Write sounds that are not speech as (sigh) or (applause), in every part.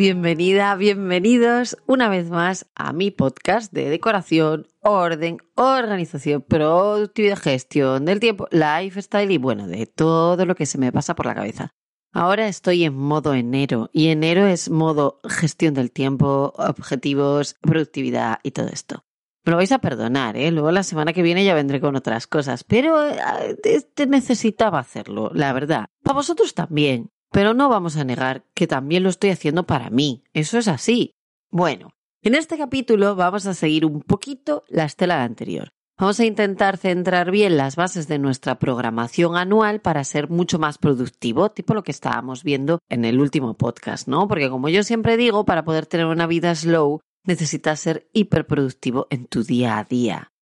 Bienvenida, bienvenidos una vez más a mi podcast de decoración, orden, organización, productividad, gestión del tiempo, lifestyle y bueno, de todo lo que se me pasa por la cabeza. Ahora estoy en modo enero y enero es modo gestión del tiempo, objetivos, productividad y todo esto. Me lo vais a perdonar, ¿eh? Luego la semana que viene ya vendré con otras cosas, pero eh, necesitaba hacerlo, la verdad. Para vosotros también. Pero no vamos a negar que también lo estoy haciendo para mí. Eso es así. Bueno, en este capítulo vamos a seguir un poquito la estela anterior. Vamos a intentar centrar bien las bases de nuestra programación anual para ser mucho más productivo, tipo lo que estábamos viendo en el último podcast, ¿no? Porque como yo siempre digo, para poder tener una vida slow, necesitas ser hiperproductivo en tu día a día.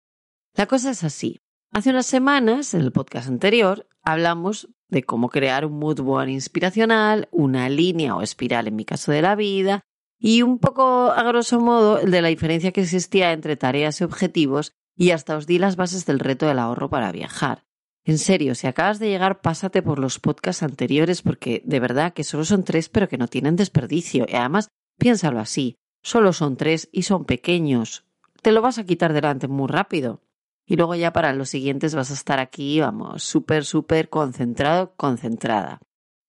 La cosa es así. Hace unas semanas, en el podcast anterior, hablamos de cómo crear un mood board inspiracional, una línea o espiral en mi caso de la vida, y un poco a grosso modo de la diferencia que existía entre tareas y objetivos, y hasta os di las bases del reto del ahorro para viajar. En serio, si acabas de llegar, pásate por los podcasts anteriores porque de verdad que solo son tres pero que no tienen desperdicio. Y además, piénsalo así, solo son tres y son pequeños. Te lo vas a quitar delante muy rápido. Y luego ya para los siguientes vas a estar aquí, vamos, súper, súper concentrado, concentrada.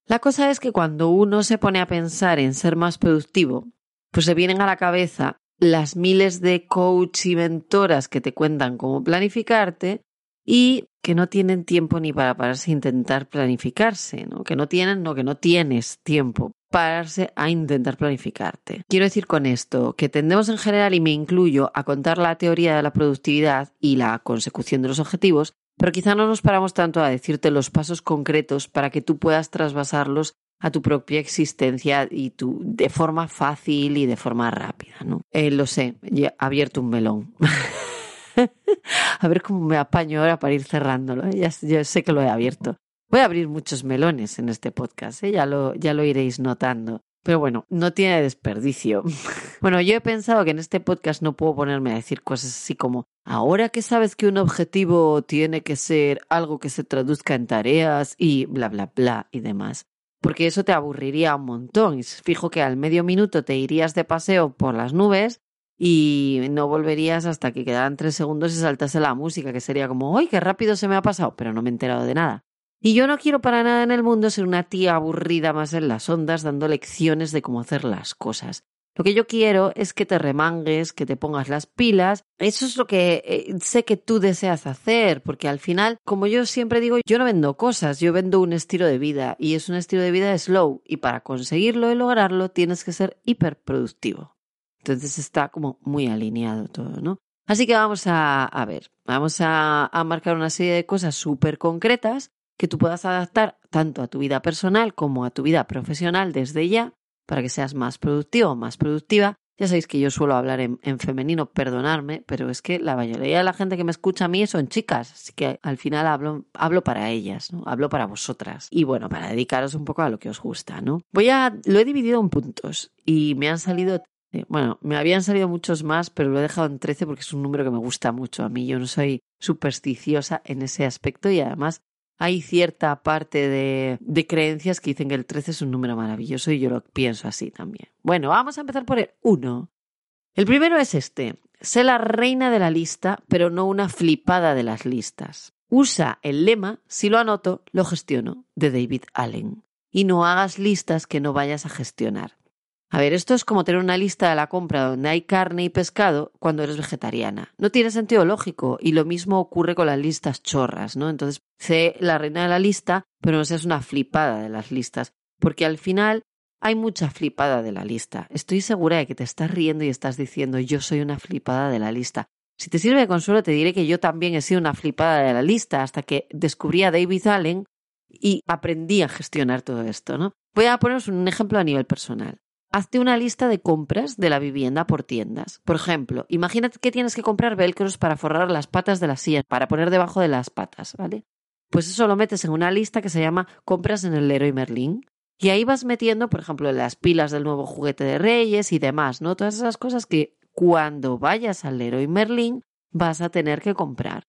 La cosa es que cuando uno se pone a pensar en ser más productivo, pues se vienen a la cabeza las miles de coach y mentoras que te cuentan cómo planificarte y que no tienen tiempo ni para pararse a intentar planificarse, ¿no? Que no tienen, no, que no tienes tiempo pararse a intentar planificarte. Quiero decir con esto que tendemos en general, y me incluyo, a contar la teoría de la productividad y la consecución de los objetivos, pero quizá no nos paramos tanto a decirte los pasos concretos para que tú puedas trasvasarlos a tu propia existencia y tu, de forma fácil y de forma rápida, ¿no? Eh, lo sé, he abierto un melón. (laughs) a ver cómo me apaño ahora para ir cerrándolo. ¿eh? Ya, ya sé que lo he abierto. Voy a abrir muchos melones en este podcast, ¿eh? ya, lo, ya lo iréis notando. Pero bueno, no tiene desperdicio. (laughs) bueno, yo he pensado que en este podcast no puedo ponerme a decir cosas así como, ahora que sabes que un objetivo tiene que ser algo que se traduzca en tareas y bla, bla, bla y demás. Porque eso te aburriría un montón. Y fijo que al medio minuto te irías de paseo por las nubes y no volverías hasta que quedaran tres segundos y saltase la música, que sería como, ¡ay, qué rápido se me ha pasado! Pero no me he enterado de nada. Y yo no quiero para nada en el mundo ser una tía aburrida más en las ondas dando lecciones de cómo hacer las cosas. Lo que yo quiero es que te remangues, que te pongas las pilas. Eso es lo que eh, sé que tú deseas hacer, porque al final, como yo siempre digo, yo no vendo cosas, yo vendo un estilo de vida y es un estilo de vida slow y para conseguirlo y lograrlo tienes que ser hiperproductivo. Entonces está como muy alineado todo, ¿no? Así que vamos a, ver, vamos a, a marcar una serie de cosas súper concretas que tú puedas adaptar tanto a tu vida personal como a tu vida profesional desde ya para que seas más productivo o más productiva. Ya sabéis que yo suelo hablar en, femenino, perdonarme, pero es que la mayoría de la gente que me escucha a mí son chicas, así que al final hablo, hablo para ellas, ¿no? Hablo para vosotras. Y bueno, para dedicaros un poco a lo que os gusta, ¿no? Voy a, lo he dividido en puntos y me han salido eh, bueno, me habían salido muchos más, pero lo he dejado en 13 porque es un número que me gusta mucho a mí. Yo no soy supersticiosa en ese aspecto y además hay cierta parte de, de, creencias que dicen que el 13 es un número maravilloso y yo lo pienso así también. Bueno, vamos a empezar por el 1. El primero es este. Sé la reina de la lista, pero no una flipada de las listas. Usa el lema, si lo anoto, lo gestiono, de David Allen. Y no hagas listas que no vayas a gestionar. A ver, esto es como tener una lista de la compra donde hay carne y pescado cuando eres vegetariana. No tiene sentido lógico y lo mismo ocurre con las listas chorras, ¿no? Entonces, sé la reina de la lista, pero no seas una flipada de las listas, porque al final hay mucha flipada de la lista. Estoy segura de que te estás riendo y estás diciendo yo soy una flipada de la lista. Si te sirve de consuelo, te diré que yo también he sido una flipada de la lista hasta que descubrí a David Allen y aprendí a gestionar todo esto, ¿no? Voy a poneros un ejemplo a nivel personal. Hazte una lista de compras de la vivienda por tiendas. Por ejemplo, imagínate que tienes que comprar velcros para forrar las patas de la silla, para poner debajo de las patas, ¿vale? Pues eso lo metes en una lista que se llama compras en el Leroy Merlin. Y ahí vas metiendo, por ejemplo, las pilas del nuevo juguete de Reyes y demás, ¿no? Todas esas cosas que cuando vayas al Leroy Merlin vas a tener que comprar.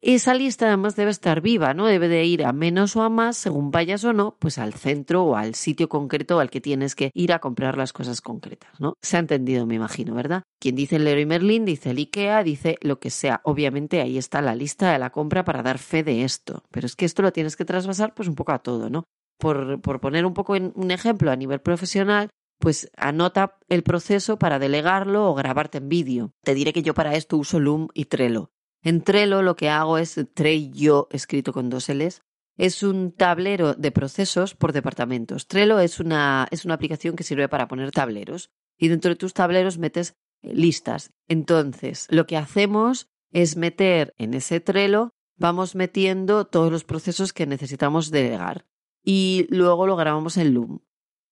Esa lista además debe estar viva, ¿no? Debe de ir a menos o a más según vayas o no, pues al centro o al sitio concreto al que tienes que ir a comprar las cosas concretas, ¿no? Se ha entendido, me imagino, ¿verdad? Quien dice Leroy Merlin, dice el IKEA, dice lo que sea. Obviamente ahí está la lista de la compra para dar fe de esto, pero es que esto lo tienes que trasvasar pues un poco a todo, ¿no? Por, por poner un poco en un ejemplo a nivel profesional, pues anota el proceso para delegarlo o grabarte en vídeo. Te diré que yo para esto uso Loom y Trello. En Trello lo que hago es Trello, escrito con dos L's. Es un tablero de procesos por departamentos. Trello es una, es una aplicación que sirve para poner tableros y dentro de tus tableros metes eh, listas. Entonces, lo que hacemos es meter en ese Trello, vamos metiendo todos los procesos que necesitamos delegar y luego lo grabamos en Loom.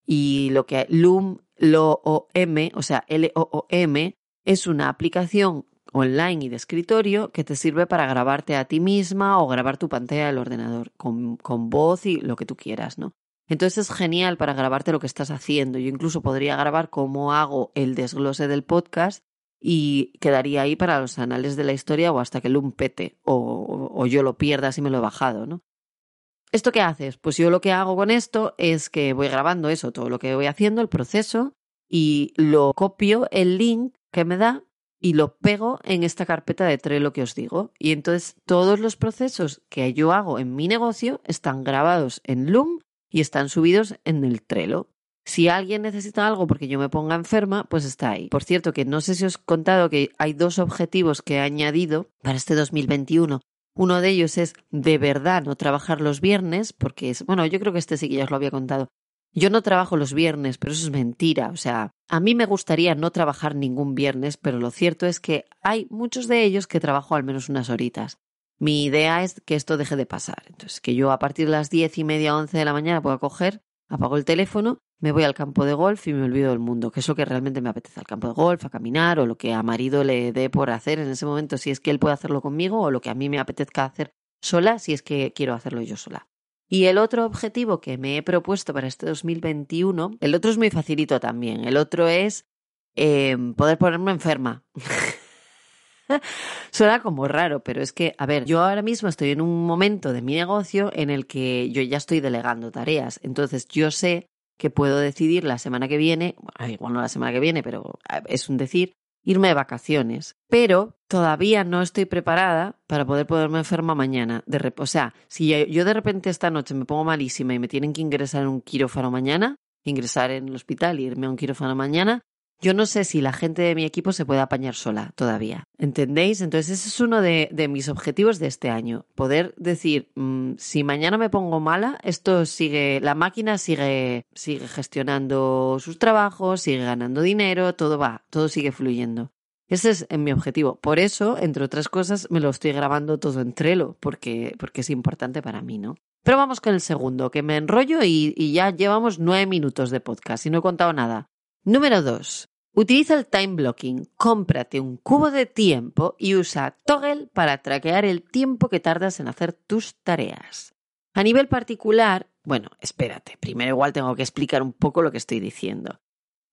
Y lo que Loom, L-O-O-M, o sea, L-O-O-M, es una aplicación online y de escritorio que te sirve para grabarte a ti misma o grabar tu pantalla del ordenador con, con voz y lo que tú quieras, ¿no? Entonces es genial para grabarte lo que estás haciendo. Yo incluso podría grabar cómo hago el desglose del podcast y quedaría ahí para los anales de la historia o hasta que lo umpete o, o yo lo pierda si me lo he bajado, ¿no? ¿Esto qué haces? Pues yo lo que hago con esto es que voy grabando eso, todo lo que voy haciendo, el proceso, y lo copio el link que me da y lo pego en esta carpeta de Trello que os digo. Y entonces todos los procesos que yo hago en mi negocio están grabados en Loom y están subidos en el Trello. Si alguien necesita algo porque yo me ponga enferma, pues está ahí. Por cierto, que no sé si os he contado que hay dos objetivos que he añadido para este 2021. Uno de ellos es de verdad no trabajar los viernes, porque es, bueno, yo creo que este sí que ya os lo había contado, yo no trabajo los viernes, pero eso es mentira. O sea, a mí me gustaría no trabajar ningún viernes, pero lo cierto es que hay muchos de ellos que trabajo al menos unas horitas. Mi idea es que esto deje de pasar. Entonces, que yo a partir de las diez y media, once de la mañana pueda coger, apago el teléfono, me voy al campo de golf y me olvido del mundo, que es lo que realmente me apetece, al campo de golf, a caminar o lo que a marido le dé por hacer en ese momento, si es que él puede hacerlo conmigo o lo que a mí me apetezca hacer sola, si es que quiero hacerlo yo sola. Y el otro objetivo que me he propuesto para este 2021, el otro es muy facilito también, el otro es em, poder ponerme enferma. (laughs) Suena como raro, pero es que, a ver, yo ahora mismo estoy en un momento de mi negocio en el que yo ya estoy delegando tareas. Entonces yo sé que puedo decidir la semana que viene, igual no la semana que viene, pero es un decir, irme de vacaciones, pero todavía no estoy preparada para poder ponerme enferma mañana. De o sea, si yo de repente esta noche me pongo malísima y me tienen que ingresar en un quirófano mañana, ingresar en el hospital y irme a un quirófano mañana, yo no sé si la gente de mi equipo se puede apañar sola todavía. ¿Entendéis? Entonces ese es uno de, mis objetivos de este año. Poder decir, mm, si mañana me pongo mala, esto sigue, la máquina sigue, sigue gestionando sus trabajos, sigue ganando dinero, todo va, todo sigue fluyendo. Ese es mi objetivo. Por eso, entre otras cosas, me lo estoy grabando todo en Trello, porque, porque es importante para mí, ¿no? Pero vamos con el segundo, que me enrollo y, y ya llevamos nueve minutos de podcast y no he contado nada. Número 2. Utiliza el time blocking. Cómprate un cubo de tiempo y usa Toggle para traquear el tiempo que tardas en hacer tus tareas. A nivel particular, bueno, espérate, primero igual tengo que explicar un poco lo que estoy diciendo.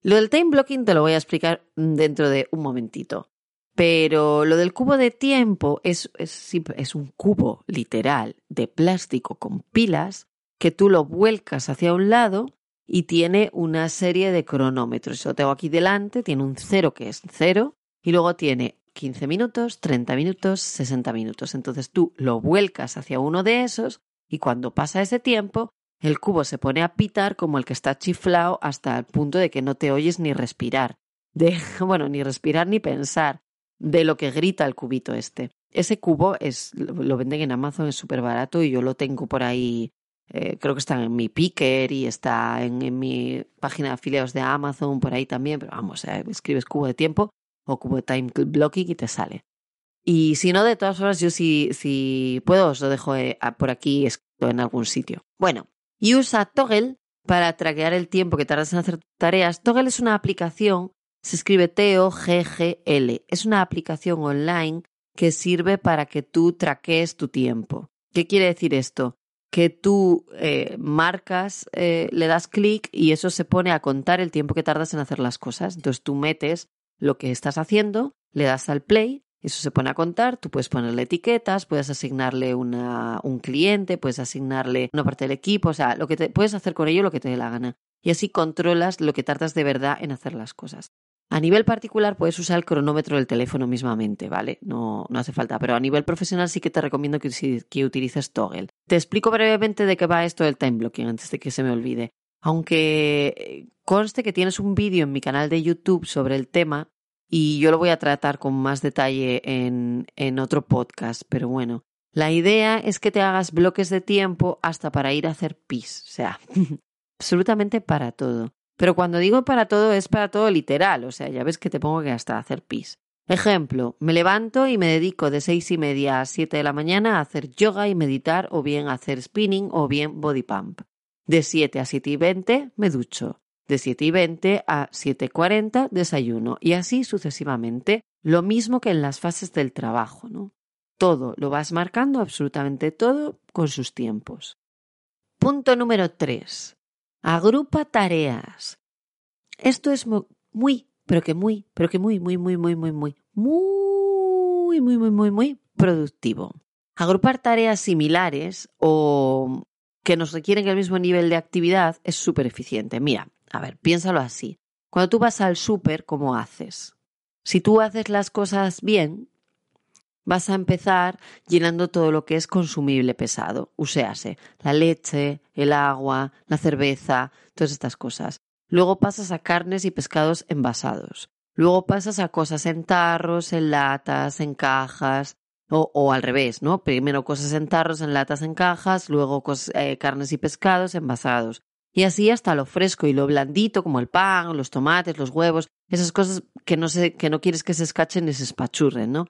Lo del time blocking te lo voy a explicar dentro de un momentito. Pero lo del cubo de tiempo es, es, es un cubo literal de plástico con pilas que tú lo vuelcas hacia un lado y tiene una serie de cronómetros. Lo tengo aquí delante, tiene un cero que es cero y luego tiene 15 minutos, 30 minutos, 60 minutos. Entonces tú lo vuelcas hacia uno de esos y cuando pasa ese tiempo, el cubo se pone a pitar como el que está chiflado hasta el punto de que no te oyes ni respirar. De, (laughs) bueno, ni respirar ni pensar de lo que grita el cubito este. Ese cubo es, lo venden en Amazon, es súper barato y yo lo tengo por ahí, eh, creo que está en mi picker y está en, mi página de afiliados de Amazon, por ahí también, pero vamos, eh, escribes cubo de tiempo o cubo de time blocking y te sale. Y si no, de todas formas, yo si, si puedo os lo dejo eh, por aquí escrito en algún sitio. Bueno, y usa Toggle para traquear el tiempo que tardas en hacer tareas. Toggle es una aplicación, se escribe T-O-G-G-L. Es una aplicación online que sirve para que tú traquees tu tiempo. ¿Qué quiere decir esto? Que tú eh, marcas, eh, le das clic y eso se pone a contar el tiempo que tardas en hacer las cosas. Entonces tú metes lo que estás haciendo, le das al play, eso se pone a contar, tú puedes ponerle etiquetas, puedes asignarle una, un cliente, puedes asignarle una parte del equipo, o sea, lo que te, puedes hacer con ello lo que te dé la gana. Y así controlas lo que tardas de verdad en hacer las cosas. A nivel particular puedes usar el cronómetro del teléfono mismamente, ¿vale? No, no hace falta, pero a nivel profesional sí que te recomiendo que, que utilices Toggle. Te explico brevemente de qué va esto del time blocking antes de que se me olvide. Aunque eh, conste que tienes un vídeo en mi canal de YouTube sobre el tema y yo lo voy a tratar con más detalle en, en otro podcast, pero bueno, la idea es que te hagas bloques de tiempo hasta para ir a hacer pis, o sea, (laughs) absolutamente para todo. Pero cuando digo para todo es para todo literal, o sea, ya ves que te pongo que hasta hacer pis. Ejemplo, me levanto y me dedico de seis y media a siete de la mañana a hacer yoga y meditar o bien a hacer spinning o bien body pump. De siete a siete y veinte me ducho. De siete y veinte a siete y cuarenta desayuno y así sucesivamente. Lo mismo que en las fases del trabajo, ¿no? Todo lo vas marcando, absolutamente todo, con sus tiempos. Punto número tres. Agrupa tareas. Esto es muy, pero que muy, pero que muy, muy, muy, muy, muy, muy, muy, muy, muy, muy, muy productivo. Agrupar tareas similares o que nos requieren el mismo nivel de actividad es súper eficiente. Mira, a ver, piénsalo así. Cuando tú vas al súper, ¿cómo haces? Si tú haces las cosas bien, vas a empezar llenando todo lo que es consumible pesado, uséase, la leche, el agua, la cerveza, todas estas cosas. Luego pasas a carnes y pescados envasados. Luego pasas a cosas en tarros, en latas, en cajas, o, al revés, ¿no? Primero cosas en tarros, en latas, en cajas, luego eh, carnes y pescados envasados. Y así hasta lo fresco y lo blandito, como el pan, los tomates, los huevos, esas cosas que no, que no quieres que se escachen y se espachurren, ¿no?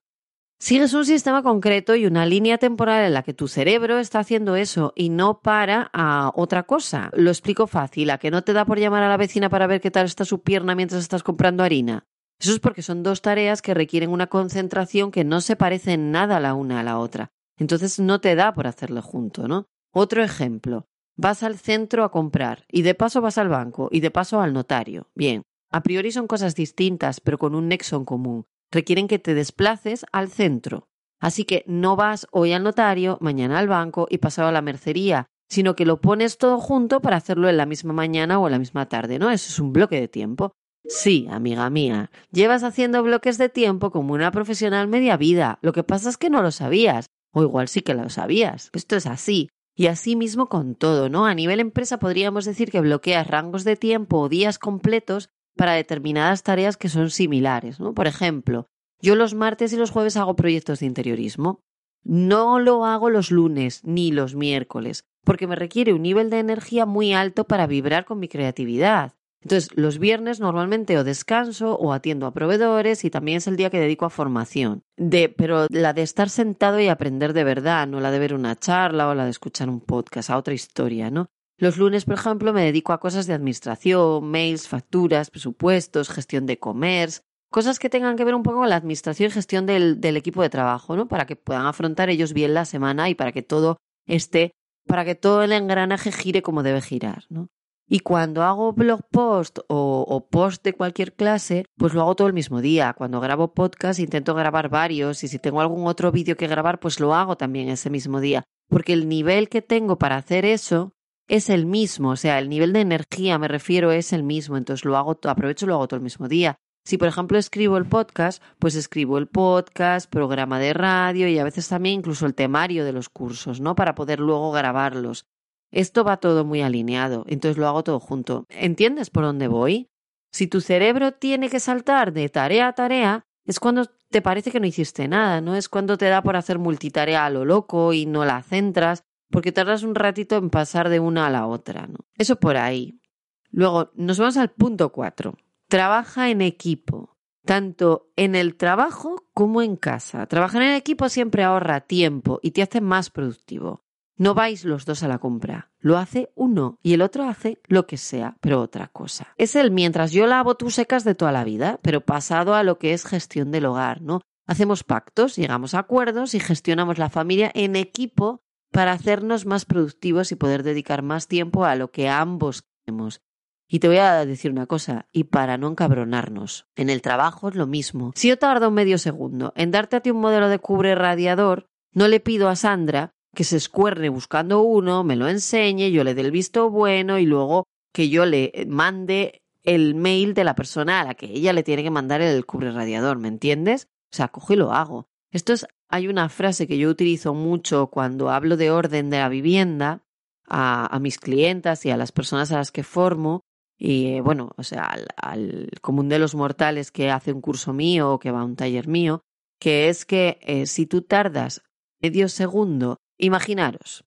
Sigues un sistema concreto y una línea temporal en la que tu cerebro está haciendo eso y no para a otra cosa. Lo explico fácil, a que no te da por llamar a la vecina para ver qué tal está su pierna mientras estás comprando harina. Eso es porque son dos tareas que requieren una concentración que no se parecen nada la una a la otra. Entonces no te da por hacerlo junto, ¿no? Otro ejemplo. Vas al centro a comprar y de paso vas al banco y de paso al notario. Bien, a priori son cosas distintas, pero con un nexo en común requieren que te desplaces al centro. Así que no vas hoy al notario, mañana al banco y pasado a la mercería, sino que lo pones todo junto para hacerlo en la misma mañana o en la misma tarde, ¿no? Eso es un bloque de tiempo. Sí, amiga mía, llevas haciendo bloques de tiempo como una profesional media vida. Lo que pasa es que no lo sabías, o igual sí que lo sabías. Esto es así. Y así mismo con todo, ¿no? A nivel empresa podríamos decir que bloqueas rangos de tiempo o días completos para determinadas tareas que son similares. ¿no? Por ejemplo, yo los martes y los jueves hago proyectos de interiorismo. No lo hago los lunes ni los miércoles, porque me requiere un nivel de energía muy alto para vibrar con mi creatividad. Entonces, los viernes normalmente o descanso o atiendo a proveedores y también es el día que dedico a formación. De, pero la de estar sentado y aprender de verdad, no la de ver una charla o la de escuchar un podcast, a otra historia, ¿no? Los lunes, por ejemplo, me dedico a cosas de administración, mails, facturas, presupuestos, gestión de commerce, cosas que tengan que ver un poco con la administración y gestión del, del equipo de trabajo, ¿no? Para que puedan afrontar ellos bien la semana y para que todo esté, para que todo el engranaje gire como debe girar, ¿no? Y cuando hago blog post o, o, post de cualquier clase, pues lo hago todo el mismo día. Cuando grabo podcast intento grabar varios y si tengo algún otro vídeo que grabar, pues lo hago también ese mismo día. Porque el nivel que tengo para hacer eso es el mismo, o sea, el nivel de energía, me refiero, es el mismo, entonces lo hago, aprovecho y lo hago todo el mismo día. Si, por ejemplo, escribo el podcast, pues escribo el podcast, programa de radio y a veces también incluso el temario de los cursos, ¿no? Para poder luego grabarlos. esto va todo muy alineado, entonces lo hago todo junto. ¿Entiendes por dónde voy? Si tu cerebro tiene que saltar de tarea a tarea, es cuando te parece que no hiciste nada, ¿no? Es cuando te da por hacer multitarea a lo loco y no la centras, porque tardas un ratito en pasar de una a la otra, ¿no? Eso por ahí. Luego, nos vamos al punto cuatro. Trabaja en equipo, tanto en el trabajo como en casa. Trabajar en equipo siempre ahorra tiempo y te hace más productivo. No vais los dos a la compra. Lo hace uno y el otro hace lo que sea, pero otra cosa. Es el mientras yo lavo tú secas de toda la vida, pero pasado a lo que es gestión del hogar, ¿no? Hacemos pactos, llegamos a acuerdos y gestionamos la familia en equipo para hacernos más productivos y poder dedicar más tiempo a lo que ambos queremos. Y te voy a decir una cosa, y para no encabronarnos, en el trabajo es lo mismo. Si yo tardo medio segundo en darte a ti un modelo de cubre radiador, no le pido a Sandra que se escuerne buscando uno, me lo enseñe, yo le dé el visto bueno y luego que yo le mande el mail de la persona a la que ella le tiene que mandar el cubre radiador, ¿me entiendes? O sea, cojo y lo hago. Esto es, hay una frase que yo utilizo mucho cuando hablo de orden de la vivienda a, mis clientas y a las personas a las que formo, y bueno, o sea, al, al, común de los mortales que hace un curso mío o que va a un taller mío, que es que eh, si tú tardas medio segundo Imaginaros.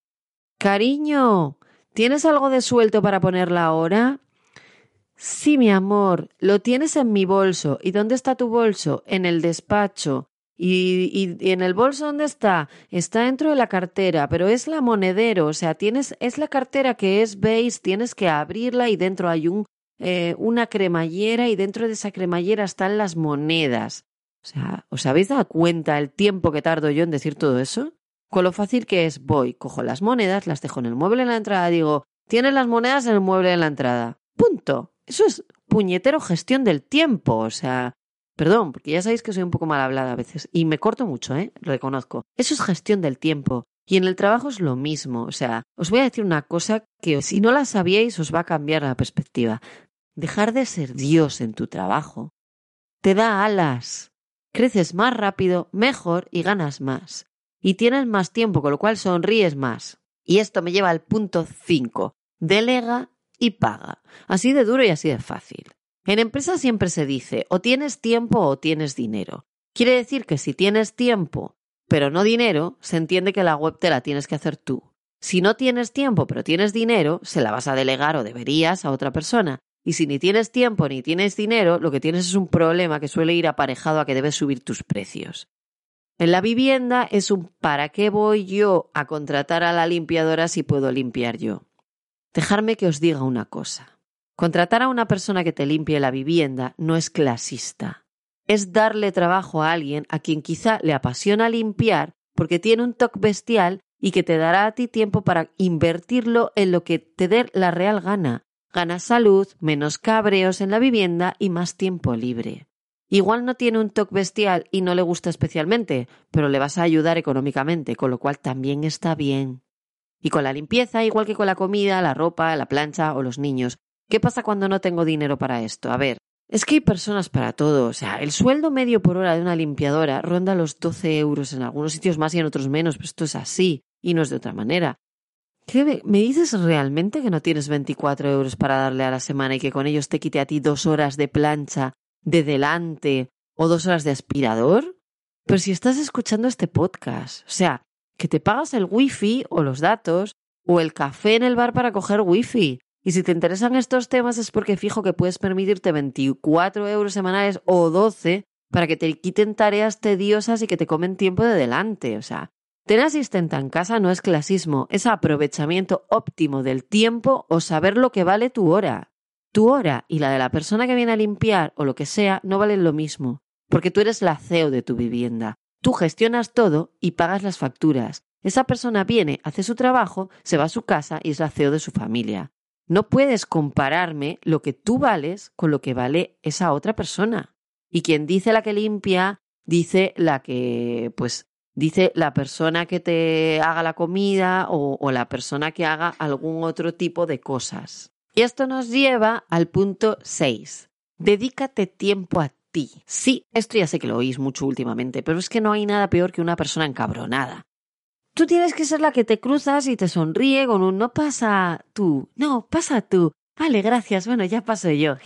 Cariño, ¿tienes algo de suelto para ponerla ahora? Sí, mi amor, lo tienes en mi bolso. ¿Y dónde está tu bolso? En el despacho. ¿Y, en el bolso dónde está? Está dentro de la cartera, pero es la monedero, o sea, tienes, es la cartera que es veis, tienes que abrirla y dentro hay un, eh, una cremallera y dentro de esa cremallera están las monedas. O sea, ¿os habéis dado cuenta el tiempo que tardo yo en decir todo eso? Con lo fácil que es, voy, cojo las monedas, las dejo en el mueble en la entrada, digo, tienes las monedas en el mueble en la entrada. Punto. Eso es puñetero gestión del tiempo, o sea, perdón, porque ya sabéis que soy un poco mal hablada a veces y me corto mucho, ¿eh? Reconozco. Eso es gestión del tiempo. Y en el trabajo es lo mismo, o sea, os voy a decir una cosa que si no la sabíais os va a cambiar la perspectiva. Dejar de ser Dios en tu trabajo te da alas. Creces más rápido, mejor y ganas más y tienes más tiempo, con lo cual sonríes más. Y esto me lleva al punto 5. Delega y paga. Así de duro y así de fácil. En empresa siempre se dice o tienes tiempo o tienes dinero. Quiere decir que si tienes tiempo pero no dinero, se entiende que la web te la tienes que hacer tú. Si no tienes tiempo pero tienes dinero, se la vas a delegar o deberías a otra persona. Y si ni tienes tiempo ni tienes dinero, lo que tienes es un problema que suele ir aparejado a que debes subir tus precios. En la vivienda es un ¿para qué voy yo a contratar a la limpiadora si puedo limpiar yo? Dejarme que os diga una cosa. Contratar a una persona que te limpie la vivienda no es clasista. Es darle trabajo a alguien a quien quizá le apasiona limpiar porque tiene un toque bestial y que te dará a ti tiempo para invertirlo en lo que te dé la real gana. Ganas salud, menos cabreos en la vivienda y más tiempo libre. Igual no tiene un toque bestial y no le gusta especialmente, pero le vas a ayudar económicamente, con lo cual también está bien. Y con la limpieza, igual que con la comida, la ropa, la plancha o los niños. ¿Qué pasa cuando no tengo dinero para esto? A ver, es que hay personas para todo. O sea, el sueldo medio por hora de una limpiadora ronda los 12 euros en algunos sitios más y en otros menos, pero esto es así y no es de otra manera. ¿Qué me dices realmente que no tienes 24 euros para darle a la semana y que con ellos te quite a ti dos horas de plancha de delante o dos horas de aspirador? Pero si estás escuchando este podcast, o sea, que te pagas el wifi o los datos o el café en el bar para coger wifi. Y si te interesan estos temas es porque fijo que puedes permitirte 24 euros semanales o 12 para que te quiten tareas tediosas y que te comen tiempo de delante. O sea, tener asistente en casa no es clasismo, es aprovechamiento óptimo del tiempo o saber lo que vale tu hora. Tu hora y la de la persona que viene a limpiar o lo que sea no valen lo mismo, porque tú eres la CEO de tu vivienda. Tú gestionas todo y pagas las facturas. Esa persona viene, hace su trabajo, se va a su casa y es la CEO de su familia. No puedes compararme lo que tú vales con lo que vale esa otra persona. Y quien dice la que limpia, dice la que, pues, dice la persona que te haga la comida o, o la persona que haga algún otro tipo de cosas. Y esto nos lleva al punto 6. Dedícate tiempo a ti. Sí, esto ya sé que lo oís mucho últimamente, pero es que no hay nada peor que una persona encabronada. Tú tienes que ser la que te cruzas y te sonríe con un no pasa tú, no, pasa tú. Vale, gracias, bueno, ya paso yo.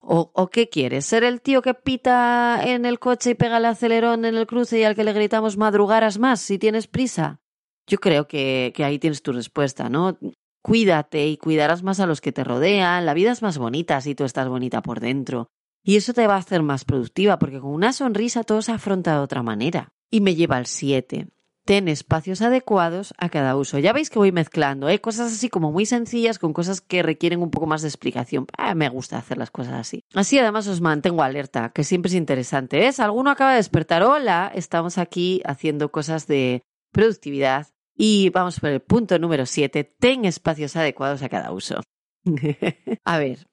¿O, ¿O qué quieres? ¿Ser el tío que pita en el coche y pega el acelerón en el cruce y al que le gritamos madrugaras más si tienes prisa? Yo creo que, que ahí tienes tu respuesta, ¿no? Cuídate y cuidarás más a los que te rodean. La vida es más bonita si tú estás bonita por dentro. Y eso te va a hacer más productiva, porque con una sonrisa todo se afronta de otra manera. Y me lleva al 7. Ten espacios adecuados a cada uso. Ya veis que voy mezclando, ¿eh? cosas así como muy sencillas con cosas que requieren un poco más de explicación. Ah, me gusta hacer las cosas así. Así además os mantengo alerta, que siempre es interesante. ¿Ves? Alguno acaba de despertar. Hola, estamos aquí haciendo cosas de productividad. Y vamos por el punto número 7. Ten espacios adecuados a cada uso. (laughs) a ver,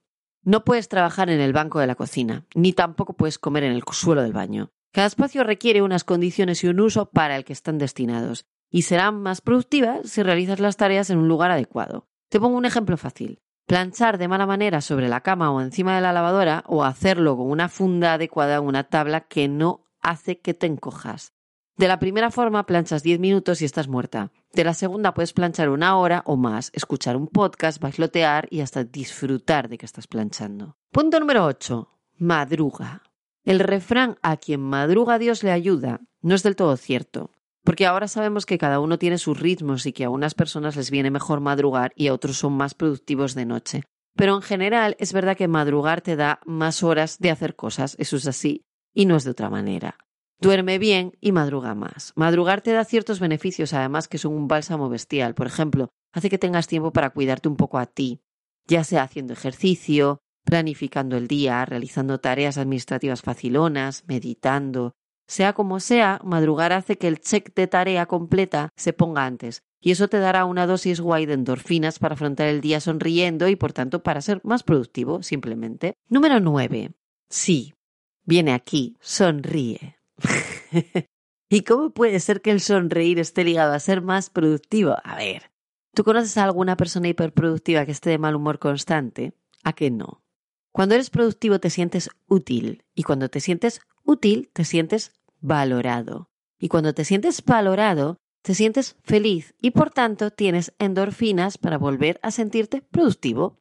no puedes trabajar en el banco de la cocina, ni tampoco puedes comer en el suelo del baño. Cada espacio requiere unas condiciones y un uso para el que están destinados, y serán más productivas si realizas las tareas en un lugar adecuado. Te pongo un ejemplo fácil. Planchar de mala manera sobre la cama o encima de la lavadora, o hacerlo con una funda adecuada en una tabla que no hace que te encojas. De la primera forma planchas 10 minutos y estás muerta. De la segunda puedes planchar una hora o más, escuchar un podcast, bailotear y hasta disfrutar de que estás planchando. Punto número 8. Madruga. El refrán a quien madruga Dios le ayuda no es del todo cierto, porque ahora sabemos que cada uno tiene sus ritmos y que a unas personas les viene mejor madrugar y a otros son más productivos de noche. Pero en general es verdad que madrugar te da más horas de hacer cosas, eso es así, y no es de otra manera. Duerme bien y madruga más. Madrugar te da ciertos beneficios, además que son un bálsamo bestial. Por ejemplo, hace que tengas tiempo para cuidarte un poco a ti, ya sea haciendo ejercicio, planificando el día, realizando tareas administrativas facilonas, meditando. Sea como sea, madrugar hace que el check de tarea completa se ponga antes, y eso te dará una dosis guay de endorfinas para afrontar el día sonriendo y por tanto para ser más productivo, simplemente. Número 9. Sí, viene aquí, sonríe. (laughs) ¿Y cómo puede ser que el sonreír esté ligado a ser más productivo? A ver, ¿tú conoces a alguna persona hiperproductiva que esté de mal humor constante? ¿A qué no? Cuando eres productivo te sientes útil y cuando te sientes útil te sientes valorado. Y cuando te sientes valorado te sientes feliz y por tanto tienes endorfinas para volver a sentirte productivo.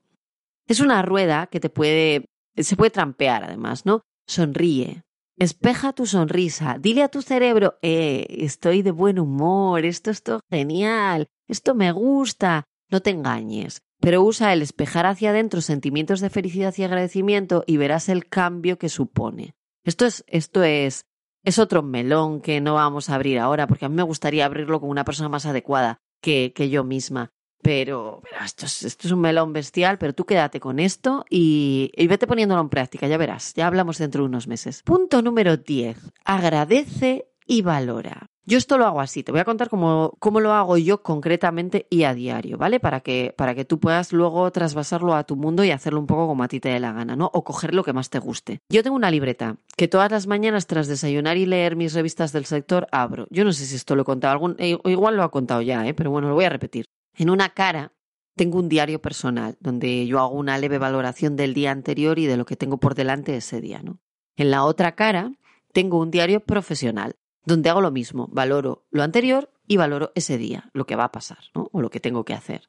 Es una rueda que te puede se puede trampear además, ¿no? Sonríe, Espeja tu sonrisa, dile a tu cerebro, eh, estoy de buen humor, esto es genial, esto me gusta. No te engañes, pero usa el espejar hacia adentro sentimientos de felicidad y agradecimiento y verás el cambio que supone. Esto es, esto es, es otro melón que no vamos a abrir ahora, porque a mí me gustaría abrirlo con una persona más adecuada que, yo misma. Pero, esto, es, un melón bestial, pero tú quédate con esto y, y, vete poniéndolo en práctica, ya verás, ya hablamos dentro de unos meses. Punto número 10. Agradece y valora. Yo esto lo hago así, te voy a contar cómo, cómo, lo hago yo concretamente y a diario, ¿vale? Para que, para que tú puedas luego trasvasarlo a tu mundo y hacerlo un poco como a ti te dé la gana, ¿no? O coger lo que más te guste. Yo tengo una libreta que todas las mañanas tras desayunar y leer mis revistas del sector abro. Yo no sé si esto lo he contado, algún, eh, igual lo ha contado ya, ¿eh? Pero bueno, lo voy a repetir. En una cara tengo un diario personal donde yo hago una leve valoración del día anterior y de lo que tengo por delante ese día, ¿no? En la otra cara tengo un diario profesional donde hago lo mismo, valoro lo anterior y valoro ese día, lo que va a pasar. O lo que tengo que hacer.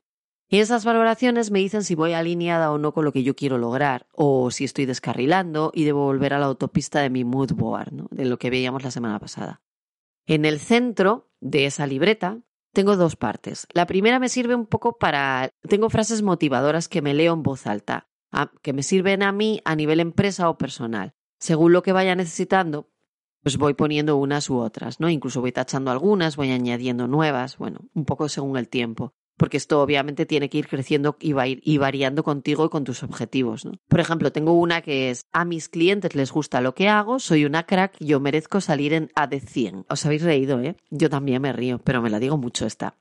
Y esas valoraciones me dicen si voy alineada o no con lo que yo quiero lograr, o si estoy descarrilando y debo volver a la autopista de mi mood board, de lo que veíamos la semana pasada. En el centro de esa libreta tengo dos partes. La primera me sirve un poco para... Tengo frases motivadoras que me leo en voz alta, que me sirven a mí a nivel empresa o personal. Según lo que vaya necesitando, pues voy poniendo unas u otras, ¿no? Incluso voy tachando algunas, voy añadiendo nuevas, bueno, un poco según el tiempo porque esto obviamente tiene que ir creciendo y, va a ir, y variando contigo y con tus objetivos. ¿no? Por ejemplo, tengo una que es, a mis clientes les gusta lo que hago, soy una crack, yo merezco salir en A de 100. Os habéis reído, ¿eh? Yo también me río, pero me la digo mucho esta.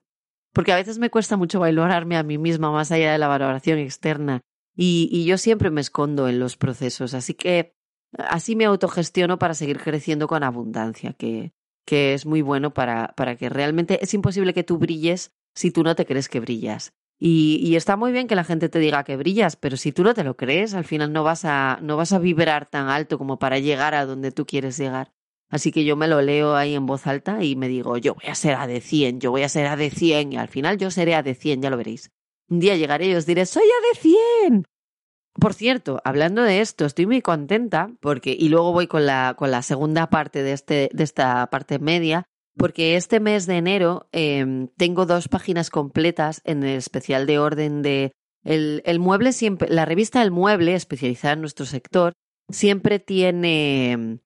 Porque a veces me cuesta mucho valorarme a mí misma más allá de la valoración externa. Y yo siempre me escondo en los procesos, así que así me autogestiono para seguir creciendo con abundancia, que, que es muy bueno para, para que realmente es imposible que tú brilles si tú no te crees que brillas. Y, y, está muy bien que la gente te diga que brillas, pero si tú no te lo crees, al final no vas a, no vas a vibrar tan alto como para llegar a donde tú quieres llegar. Así que yo me lo leo ahí en voz alta y me digo, yo voy a ser A de 100, yo voy a ser A de 100 y al final yo seré A de 100, ya lo veréis. Un día llegaré y os diré, soy A de 100. Por cierto, hablando de esto, estoy muy contenta porque, y luego voy con la, con la segunda parte de, este, de esta parte media, porque este mes de enero em, tengo dos páginas completas en el especial de orden de el, el, mueble siempre, la revista El Mueble, especializada en nuestro sector, siempre tiene em,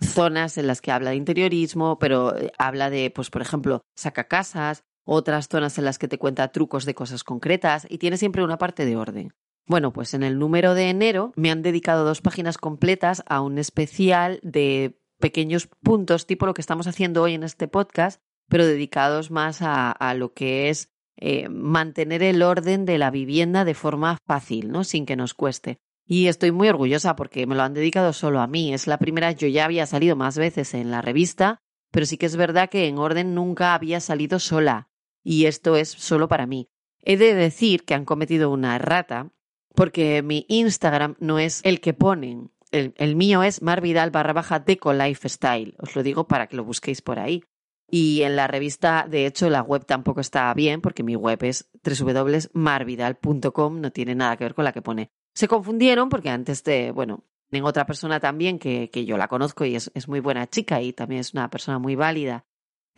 zonas en las que habla de interiorismo, pero eh, habla de, pues, por ejemplo, sacacasas, otras zonas en las que te cuenta trucos de cosas concretas y tiene siempre una parte de orden. Bueno, pues en el número de enero me han dedicado dos páginas completas a un especial de pequeños puntos, tipo lo que estamos haciendo hoy en este podcast, pero dedicados más a, lo que es eh, mantener el orden de la vivienda de forma fácil, ¿no? Sin que nos cueste. Y estoy muy orgullosa porque me lo han dedicado solo a mí. Es la primera, yo ya había salido más veces en la revista, pero sí que es verdad que en orden nunca había salido sola. Y esto es solo para mí. He de decir que han cometido una errata porque mi Instagram no es el que ponen el, mío es marvidal barra baja deco lifestyle. Os lo digo para que lo busquéis por ahí. Y en la revista, de hecho, la web tampoco está bien porque mi web es www.marvidal.com, no tiene nada que ver con la que pone. Se confundieron porque antes de, bueno, en otra persona también que, que yo la conozco y es, es, muy buena chica y también es una persona muy válida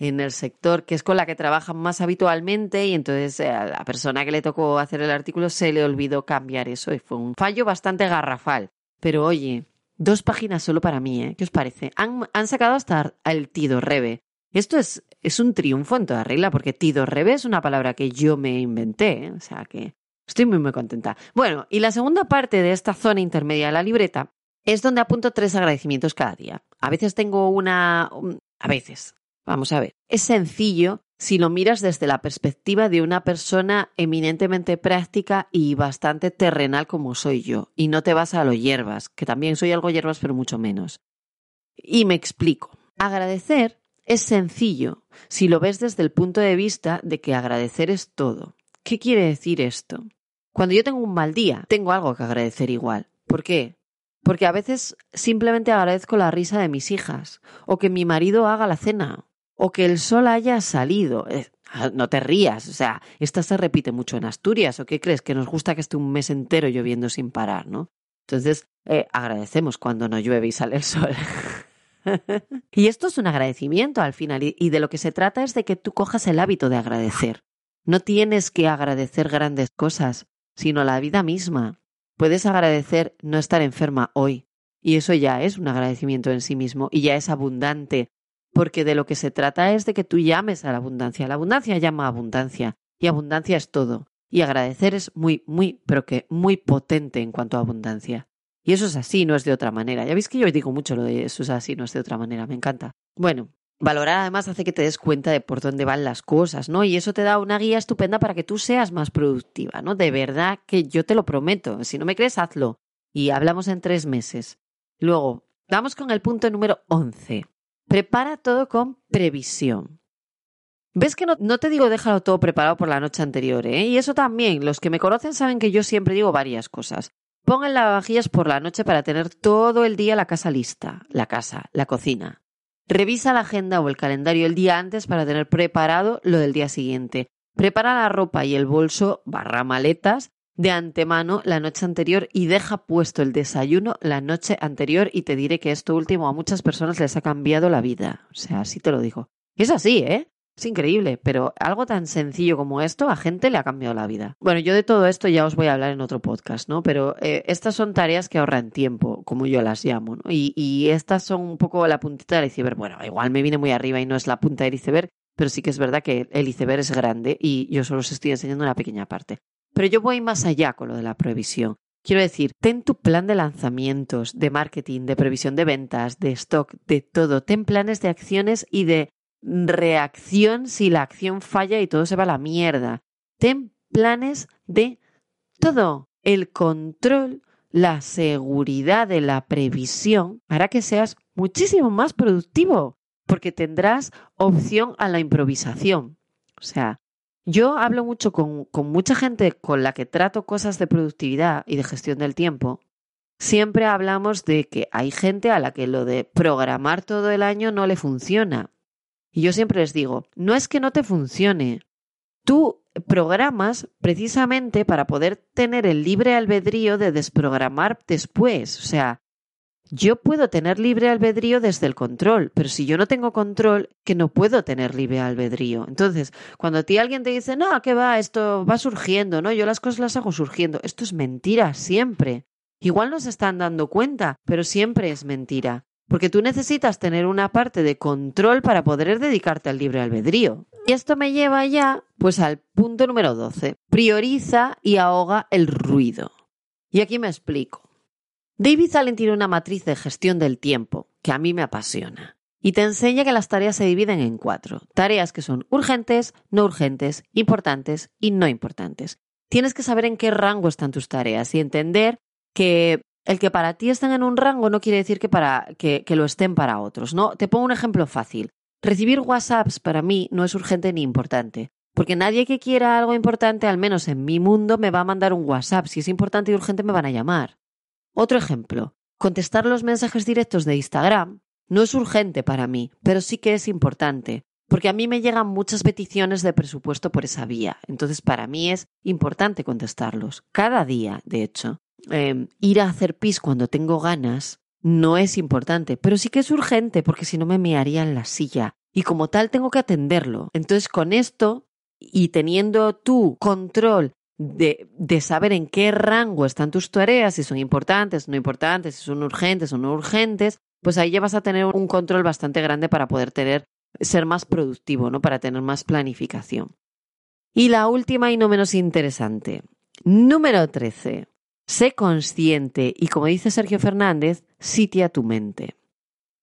en el sector, que es con la que trabajan más habitualmente y entonces eh, a la persona que le tocó hacer el artículo se le olvidó cambiar eso y fue un fallo bastante garrafal. Pero oye, dos páginas solo para mí, ¿eh? ¿Qué os parece? Han, han sacado hasta el Tido Rebe. Esto es, es un triunfo en toda regla, porque Tido Rebe es una palabra que yo me inventé, ¿eh? o sea que estoy muy, muy contenta. Bueno, y la segunda parte de esta zona intermedia de la libreta es donde apunto tres agradecimientos cada día. A veces tengo una... A veces. Vamos a ver. Es sencillo si lo miras desde la perspectiva de una persona eminentemente práctica y bastante terrenal como soy yo, y no te vas a lo hierbas, que también soy algo hierbas, pero mucho menos. Y me explico. Agradecer es sencillo si lo ves desde el punto de vista de que agradecer es todo. ¿Qué quiere decir esto? Cuando yo tengo un mal día, tengo algo que agradecer igual. ¿Por qué? Porque a veces simplemente agradezco la risa de mis hijas, o que mi marido haga la cena, o que el sol haya salido. Ah, no te rías, o sea, esta se repite mucho en Asturias, ¿o qué crees? Que nos gusta que esté un mes entero lloviendo sin parar, ¿no? Entonces, eh, agradecemos cuando no llueve y sale el sol. (laughs) y esto es un agradecimiento al final, y de lo que se trata es de que tú cojas el hábito de agradecer. No tienes que agradecer grandes cosas, sino la vida misma. Puedes agradecer no estar enferma hoy, y eso ya es un agradecimiento en sí mismo, y ya es abundante porque de lo que se trata es de que tú llames a la abundancia. La abundancia llama a abundancia y abundancia es todo. Y agradecer es muy, muy, pero que muy potente en cuanto a abundancia. Y eso es así, no es de otra manera. Ya veis que yo digo mucho lo de eso es así, no es de otra manera, me encanta. Bueno, valorar además hace que te des cuenta de por dónde van las cosas, ¿no? Y eso te da una guía estupenda para que tú seas más productiva, ¿no? De verdad que yo te lo prometo. Si no me crees, hazlo. Y hablamos en tres meses. Luego, vamos con el punto número 11. Prepara todo con previsión. ¿Ves que no, te digo déjalo todo preparado por la noche anterior? ¿eh? Y eso también, los que me conocen saben que yo siempre digo varias cosas. Pon el lavavajillas por la noche para tener todo el día la casa lista, la casa, la cocina. Revisa la agenda o el calendario el día antes para tener preparado lo del día siguiente. Prepara la ropa y el bolso barra maletas de antemano la noche anterior y deja puesto el desayuno la noche anterior y te diré que esto último a muchas personas les ha cambiado la vida. O sea, así te lo digo. es así, ¿eh? Es increíble, pero algo tan sencillo como esto a gente le ha cambiado la vida. Bueno, yo de todo esto ya os voy a hablar en otro podcast, ¿no? Pero eh, estas son tareas que ahorran tiempo, como yo las llamo, ¿no? Y, y estas son un poco la puntita del iceberg. Bueno, igual me viene muy arriba y no es la punta del iceberg, pero sí que es verdad que el iceberg es grande y yo solo os estoy enseñando una pequeña parte. Pero yo voy más allá con lo de la previsión. Quiero decir, ten tu plan de lanzamientos, de marketing, de previsión de ventas, de stock, de todo. Ten planes de acciones y de reacción si la acción falla y todo se va a la mierda. Ten planes de todo. El control, la seguridad de la previsión hará que seas muchísimo más productivo porque tendrás opción a la improvisación. O sea, yo hablo mucho con, mucha gente con la que trato cosas de productividad y de gestión del tiempo siempre hablamos de que hay gente a la que lo de programar todo el año no le funciona. Y yo siempre les digo, no es que no te funcione. Tú programas precisamente para poder tener el libre albedrío de desprogramar después. O sea, yo puedo tener libre albedrío desde el control, pero si yo no tengo control, que no puedo tener libre albedrío. Entonces, cuando a ti alguien te dice, no, ¿qué va? Esto va surgiendo, ¿no? Yo las cosas las hago surgiendo. Esto es mentira, siempre. Igual no se están dando cuenta, pero siempre es mentira. Porque tú necesitas tener una parte de control para poder dedicarte al libre albedrío. Y esto me lleva ya, pues, al punto número 12. Prioriza y ahoga el ruido. Y aquí me explico. David Allen tiene una matriz de gestión del tiempo que a mí me apasiona y te enseña que las tareas se dividen en cuatro. Tareas que son urgentes, no urgentes, importantes y no importantes. Tienes que saber en qué rango están tus tareas y entender que el que para ti estén en un rango no quiere decir que, para, que, que lo estén para otros. ¿no? Te pongo un ejemplo fácil. Recibir WhatsApps para mí no es urgente ni importante. Porque nadie que quiera algo importante, al menos en mi mundo, me va a mandar un WhatsApp. Si es importante y urgente, me van a llamar. Otro ejemplo, contestar los mensajes directos de Instagram no es urgente para mí, pero sí que es importante, porque a mí me llegan muchas peticiones de presupuesto por esa vía. Entonces, para mí es importante contestarlos. Cada día, de hecho. Em, ir a hacer pis cuando tengo ganas no es importante, pero sí que es urgente, porque si no me mearía en la silla. Y como tal, tengo que atenderlo. Entonces, con esto y teniendo tu control de, de, saber en qué rango están tus tareas, si son importantes, no importantes, si son urgentes o no urgentes, pues ahí ya vas a tener un control bastante grande para poder tener, ser más productivo, ¿no? Para tener más planificación. Y la última y no menos interesante. Número 13. Sé consciente y como dice Sergio Fernández, sitia tu mente.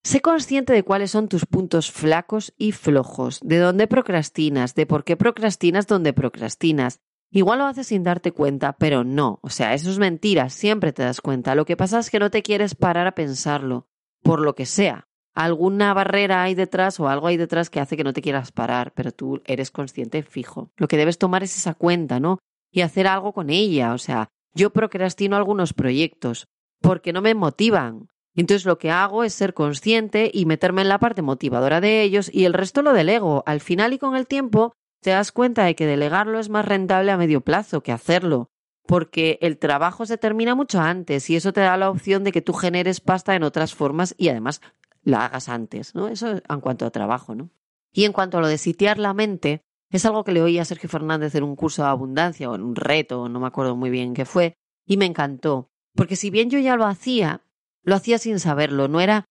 Sé consciente de cuáles son tus puntos flacos y flojos, de dónde procrastinas, de por qué procrastinas donde procrastinas, Igual lo haces sin darte cuenta, pero no. O sea, eso es mentira, siempre te das cuenta. Lo que pasa es que no te quieres parar a pensarlo, por lo que sea. Alguna barrera hay detrás o algo hay detrás que hace que no te quieras parar, pero tú eres consciente fijo. Lo que debes tomar es esa cuenta, ¿no? Y hacer algo con ella. O sea, yo procrastino algunos proyectos porque no me motivan. Entonces lo que hago es ser consciente y meterme en la parte motivadora de ellos y el resto lo delego. Al final y con el tiempo te das cuenta de que delegarlo es más rentable a medio plazo que hacerlo, porque el trabajo se termina mucho antes y eso te da la opción de que tú generes pasta en otras formas y además la hagas antes, ¿no? Eso en cuanto a trabajo, ¿no? Y en cuanto a lo de sitiar la mente, es algo que le oí a Sergio Fernández en un curso de abundancia o en un reto, no me acuerdo muy bien qué fue, y me encantó, porque si bien yo ya lo hacía, lo hacía sin saberlo, no era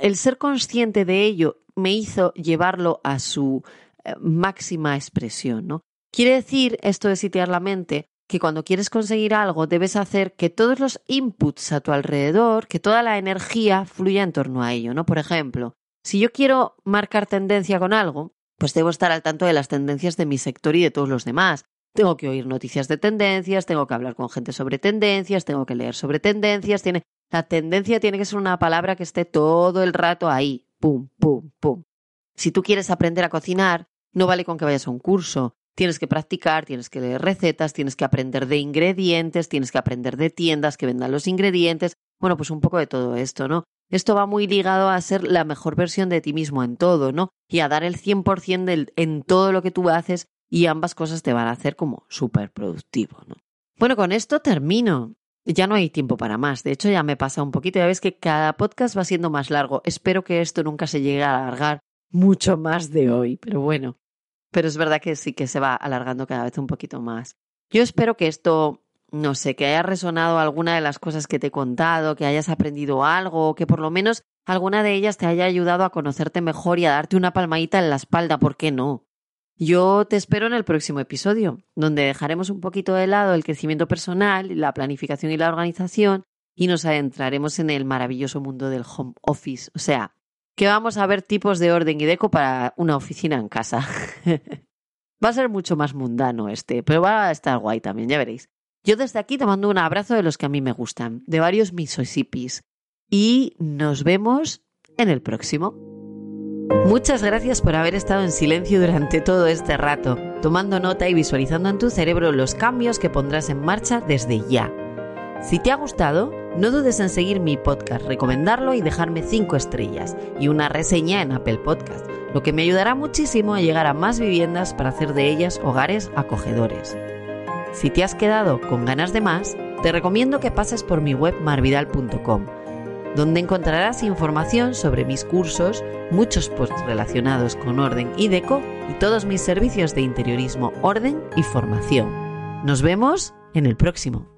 el ser consciente de ello me hizo llevarlo a su máxima expresión, ¿no? Quiere decir esto de sitiar la mente que cuando quieres conseguir algo debes hacer que todos los inputs a tu alrededor, que toda la energía fluya en torno a ello, ¿no? Por ejemplo, si yo quiero marcar tendencia con algo, pues debo estar al tanto de las tendencias de mi sector y de todos los demás. Tengo que oír noticias de tendencias, tengo que hablar con gente sobre tendencias, tengo que leer sobre tendencias, tiene la tendencia tiene que ser una palabra que esté todo el rato ahí, pum, pum, pum. Si tú quieres aprender a cocinar, no vale con que vayas a un curso. Tienes que practicar, tienes que leer recetas, tienes que aprender de ingredientes, tienes que aprender de tiendas que vendan los ingredientes. Bueno, pues un poco de todo esto, ¿no? Esto va muy ligado a ser la mejor versión de ti mismo en todo, ¿no? Y a dar el 100% del, en todo lo que tú haces y ambas cosas te van a hacer como súper productivo, ¿no? Bueno, con esto termino. Ya no hay tiempo para más. De hecho, ya me pasa un poquito. Ya ves que cada podcast va siendo más largo. Espero que esto nunca se llegue a alargar mucho más de hoy. Pero bueno, pero es verdad que sí que se va alargando cada vez un poquito más. Yo espero que esto, no sé, que haya resonado alguna de las cosas que te he contado, que hayas aprendido algo, que por lo menos alguna de ellas te haya ayudado a conocerte mejor y a darte una palmadita en la espalda, ¿por qué no? Yo te espero en el próximo episodio, donde dejaremos un poquito de lado el crecimiento personal, la planificación y la organización y nos adentraremos en el maravilloso mundo del home office, o sea, que vamos a ver tipos de orden y deco para una oficina en casa. (laughs) va a ser mucho más mundano este, pero va a estar guay también, ya veréis. Yo desde aquí te mando un abrazo de los que a mí me gustan, de varios Misossipis. Y nos vemos en el próximo. Muchas gracias por haber estado en silencio durante todo este rato, tomando nota y visualizando en tu cerebro los cambios que pondrás en marcha desde ya. Si te ha gustado, no dudes en seguir mi podcast, recomendarlo y dejarme 5 estrellas y una reseña en Apple Podcast, lo que me ayudará muchísimo a llegar a más viviendas para hacer de ellas hogares acogedores. Si te has quedado con ganas de más, te recomiendo que pases por mi web marvidal.com, donde encontrarás información sobre mis cursos, muchos posts relacionados con orden y deco y todos mis servicios de interiorismo, orden y formación. Nos vemos en el próximo.